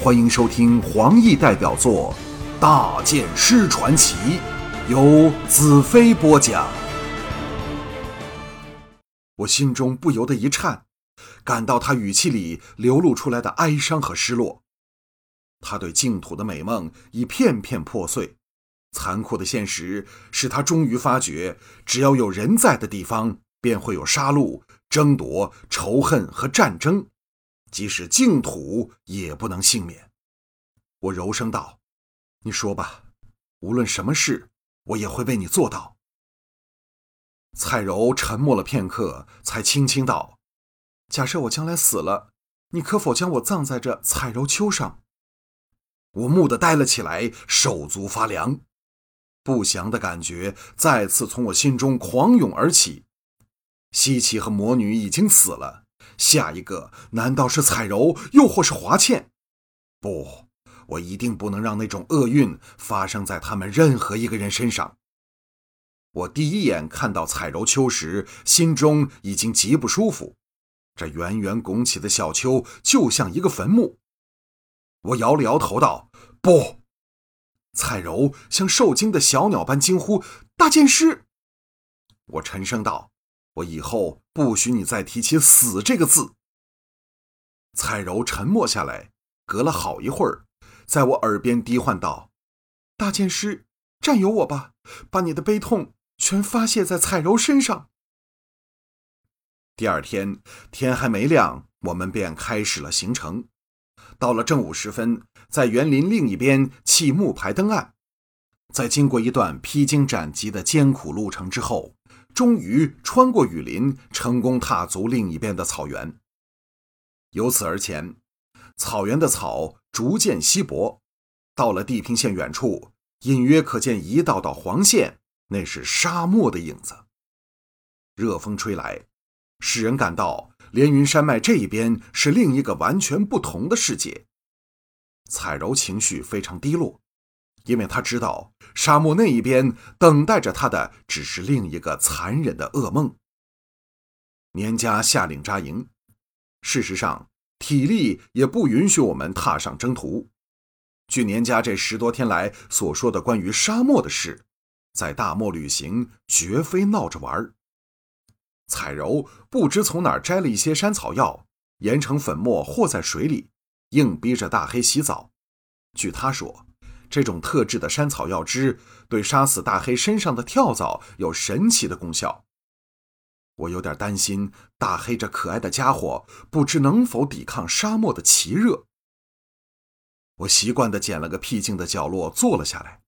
欢迎收听黄奕代表作《大剑师传奇》，由子飞播讲。我心中不由得一颤，感到他语气里流露出来的哀伤和失落。他对净土的美梦已片片破碎，残酷的现实使他终于发觉，只要有人在的地方，便会有杀戮、争夺、仇恨和战争，即使净土也不能幸免。我柔声道：“你说吧，无论什么事，我也会为你做到。”蔡柔沉默了片刻，才轻轻道：“假设我将来死了，你可否将我葬在这彩柔丘上？”我蓦地呆了起来，手足发凉，不祥的感觉再次从我心中狂涌而起。西岐和魔女已经死了，下一个难道是彩柔，又或是华倩？不，我一定不能让那种厄运发生在他们任何一个人身上。我第一眼看到彩柔丘时，心中已经极不舒服。这圆圆拱起的小丘就像一个坟墓。我摇了摇头，道：“不。”彩柔像受惊的小鸟般惊呼：“大剑师！”我沉声道：“我以后不许你再提起‘死’这个字。”彩柔沉默下来，隔了好一会儿，在我耳边低唤道：“大剑师，占有我吧，把你的悲痛全发泄在彩柔身上。”第二天天还没亮，我们便开始了行程。到了正午时分，在园林另一边砌木牌登岸。在经过一段披荆斩棘的艰苦路程之后，终于穿过雨林，成功踏足另一边的草原。由此而前，草原的草逐渐稀薄，到了地平线远处，隐约可见一道道黄线，那是沙漠的影子。热风吹来，使人感到。连云山脉这一边是另一个完全不同的世界。彩柔情绪非常低落，因为他知道沙漠那一边等待着他的只是另一个残忍的噩梦。年家下令扎营，事实上体力也不允许我们踏上征途。据年家这十多天来所说的关于沙漠的事，在大漠旅行绝非闹着玩儿。彩柔不知从哪儿摘了一些山草药，研成粉末和在水里，硬逼着大黑洗澡。据他说，这种特制的山草药汁对杀死大黑身上的跳蚤有神奇的功效。我有点担心大黑这可爱的家伙不知能否抵抗沙漠的奇热。我习惯地捡了个僻静的角落坐了下来，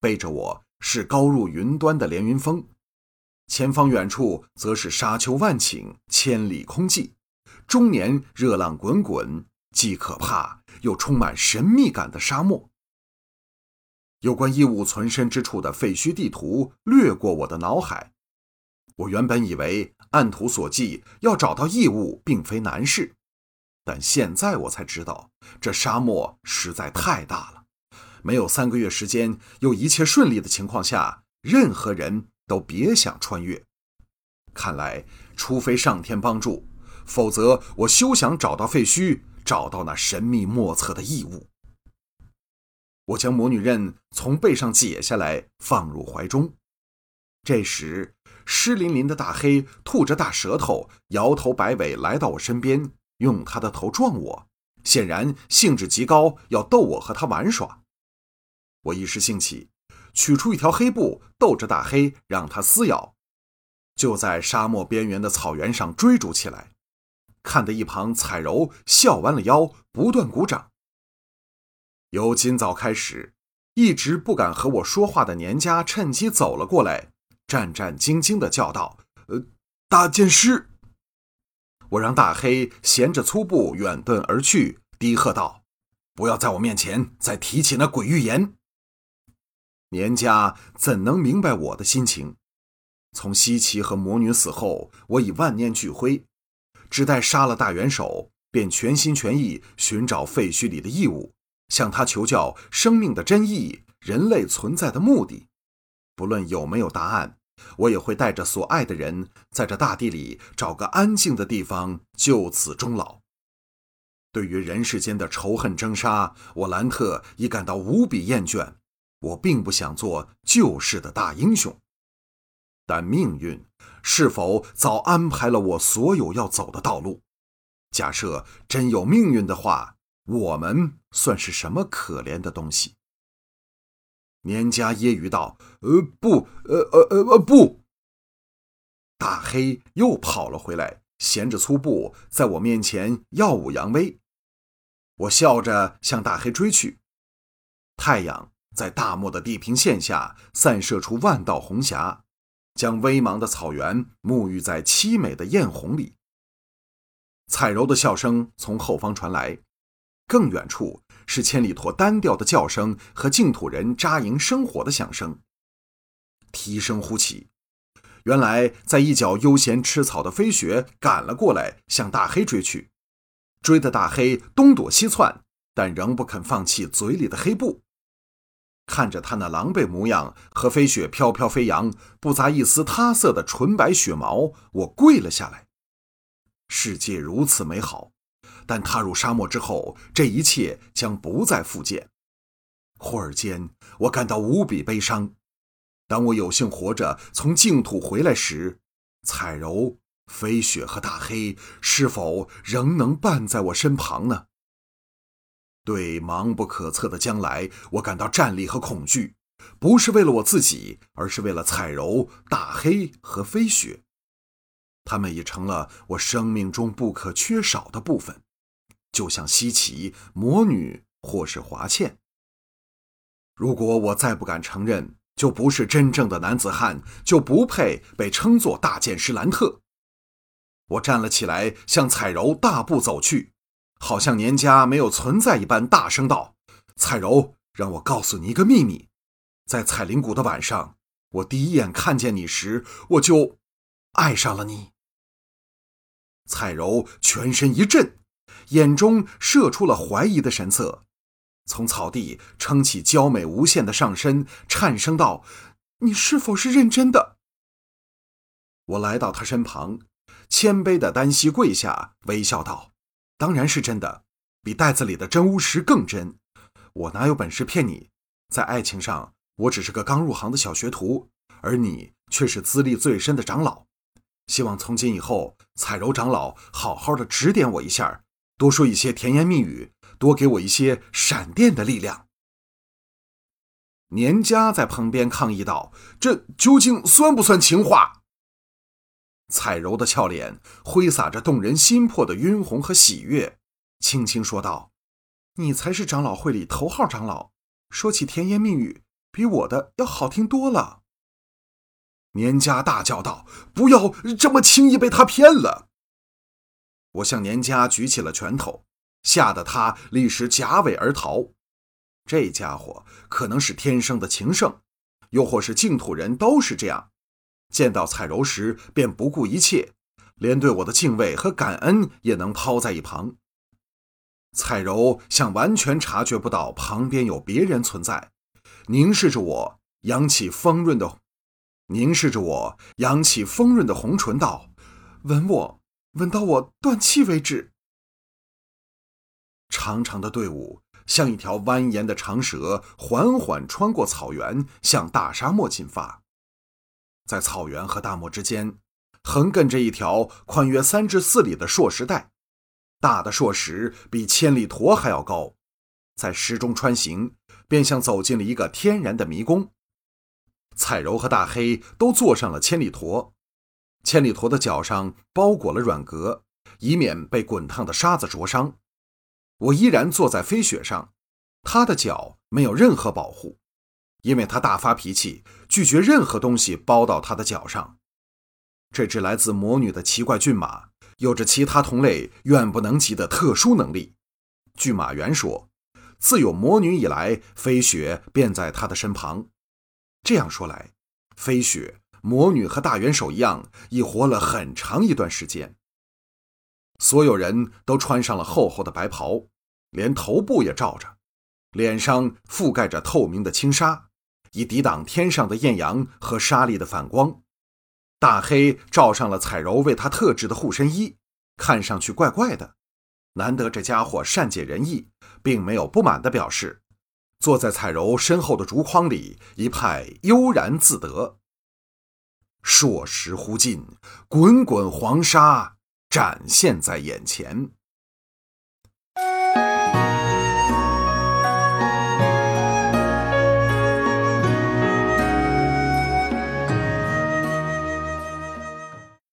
背着我是高入云端的连云峰。前方远处则是沙丘万顷，千里空寂，终年热浪滚滚，既可怕又充满神秘感的沙漠。有关异物存身之处的废墟地图掠过我的脑海。我原本以为按图索骥要找到异物并非难事，但现在我才知道，这沙漠实在太大了。没有三个月时间，又一切顺利的情况下，任何人。都别想穿越。看来，除非上天帮助，否则我休想找到废墟，找到那神秘莫测的异物。我将魔女刃从背上解下来，放入怀中。这时，湿淋淋的大黑吐着大舌头，摇头摆尾来到我身边，用他的头撞我，显然兴致极高，要逗我和他玩耍。我一时兴起。取出一条黑布，逗着大黑，让他撕咬，就在沙漠边缘的草原上追逐起来。看得一旁彩柔笑弯了腰，不断鼓掌。由今早开始，一直不敢和我说话的年家趁机走了过来，战战兢兢地叫道：“呃，大剑师！”我让大黑衔着粗布远遁而去，低喝道：“不要在我面前再提起那鬼预言。”年家怎能明白我的心情？从西岐和魔女死后，我已万念俱灰，只待杀了大元首，便全心全意寻找废墟里的异物，向他求教生命的真意、人类存在的目的。不论有没有答案，我也会带着所爱的人，在这大地里找个安静的地方，就此终老。对于人世间的仇恨争杀，我兰特已感到无比厌倦。我并不想做救世的大英雄，但命运是否早安排了我所有要走的道路？假设真有命运的话，我们算是什么可怜的东西？年家揶揄道：“呃，不，呃，呃，呃，不。”大黑又跑了回来，衔着粗布在我面前耀武扬威。我笑着向大黑追去。太阳在大漠的地平线下散射出万道红霞，将微茫的草原沐浴在凄美的艳红里。彩柔的笑声从后方传来，更远处是千里驼单调的叫声和净土人扎营生火的响声。啼声忽起。原来，在一角悠闲吃草的飞雪赶了过来，向大黑追去。追的大黑东躲西窜，但仍不肯放弃嘴里的黑布。看着他那狼狈模样和飞雪飘飘飞扬、不杂一丝他色的纯白雪毛，我跪了下来。世界如此美好，但踏入沙漠之后，这一切将不再复见。忽而间，我感到无比悲伤。当我有幸活着从净土回来时，彩柔、飞雪和大黑是否仍能伴在我身旁呢？对茫不可测的将来，我感到战栗和恐惧，不是为了我自己，而是为了彩柔、大黑和飞雪。他们已成了我生命中不可缺少的部分，就像西岐、魔女或是华倩。如果我再不敢承认，就不是真正的男子汉，就不配被称作大剑师兰特。我站了起来，向彩柔大步走去，好像年家没有存在一般，大声道：“彩柔，让我告诉你一个秘密，在彩灵谷的晚上，我第一眼看见你时，我就爱上了你。”彩柔全身一震，眼中射出了怀疑的神色。从草地撑起娇美无限的上身，颤声道：“你是否是认真的？”我来到他身旁，谦卑的单膝跪下，微笑道：“当然是真的，比袋子里的真巫石更真。我哪有本事骗你？在爱情上，我只是个刚入行的小学徒，而你却是资历最深的长老。希望从今以后，彩柔长老好好的指点我一下，多说一些甜言蜜语。”多给我一些闪电的力量。年家在旁边抗议道：“这究竟算不算情话？”彩柔的俏脸挥洒着动人心魄的晕红和喜悦，轻轻说道：“你才是长老会里头号长老，说起甜言蜜语，比我的要好听多了。”年家大叫道：“不要这么轻易被他骗了！”我向年家举起了拳头。吓得他立时夹尾而逃。这家伙可能是天生的情圣，又或是净土人都是这样，见到彩柔时便不顾一切，连对我的敬畏和感恩也能抛在一旁。彩柔像完全察觉不到旁边有别人存在，凝视着我，扬起丰润的，凝视着我，扬起丰润的红唇道：“吻我，吻到我断气为止。”长长的队伍像一条蜿蜒的长蛇，缓缓穿过草原，向大沙漠进发。在草原和大漠之间，横亘着一条宽约三至四里的硕石带，大的硕石比千里驼还要高。在石中穿行，便像走进了一个天然的迷宫。彩柔和大黑都坐上了千里驼，千里驼的脚上包裹了软革，以免被滚烫的沙子灼伤。我依然坐在飞雪上，他的脚没有任何保护，因为他大发脾气，拒绝任何东西包到他的脚上。这只来自魔女的奇怪骏马，有着其他同类远不能及的特殊能力。据马原说，自有魔女以来，飞雪便在他的身旁。这样说来，飞雪、魔女和大元首一样已活了很长一段时间。所有人都穿上了厚厚的白袍连头部也罩着脸上覆盖着透明的轻纱以抵挡天上的艳阳和沙粒的反光。大黑罩上了彩柔为他特制的护身衣看上去怪怪的难得这家伙善解人意并没有不满的表示坐在彩柔身后的竹筐里一派悠然自得。烁石忽近滚滚黄沙展现在眼前。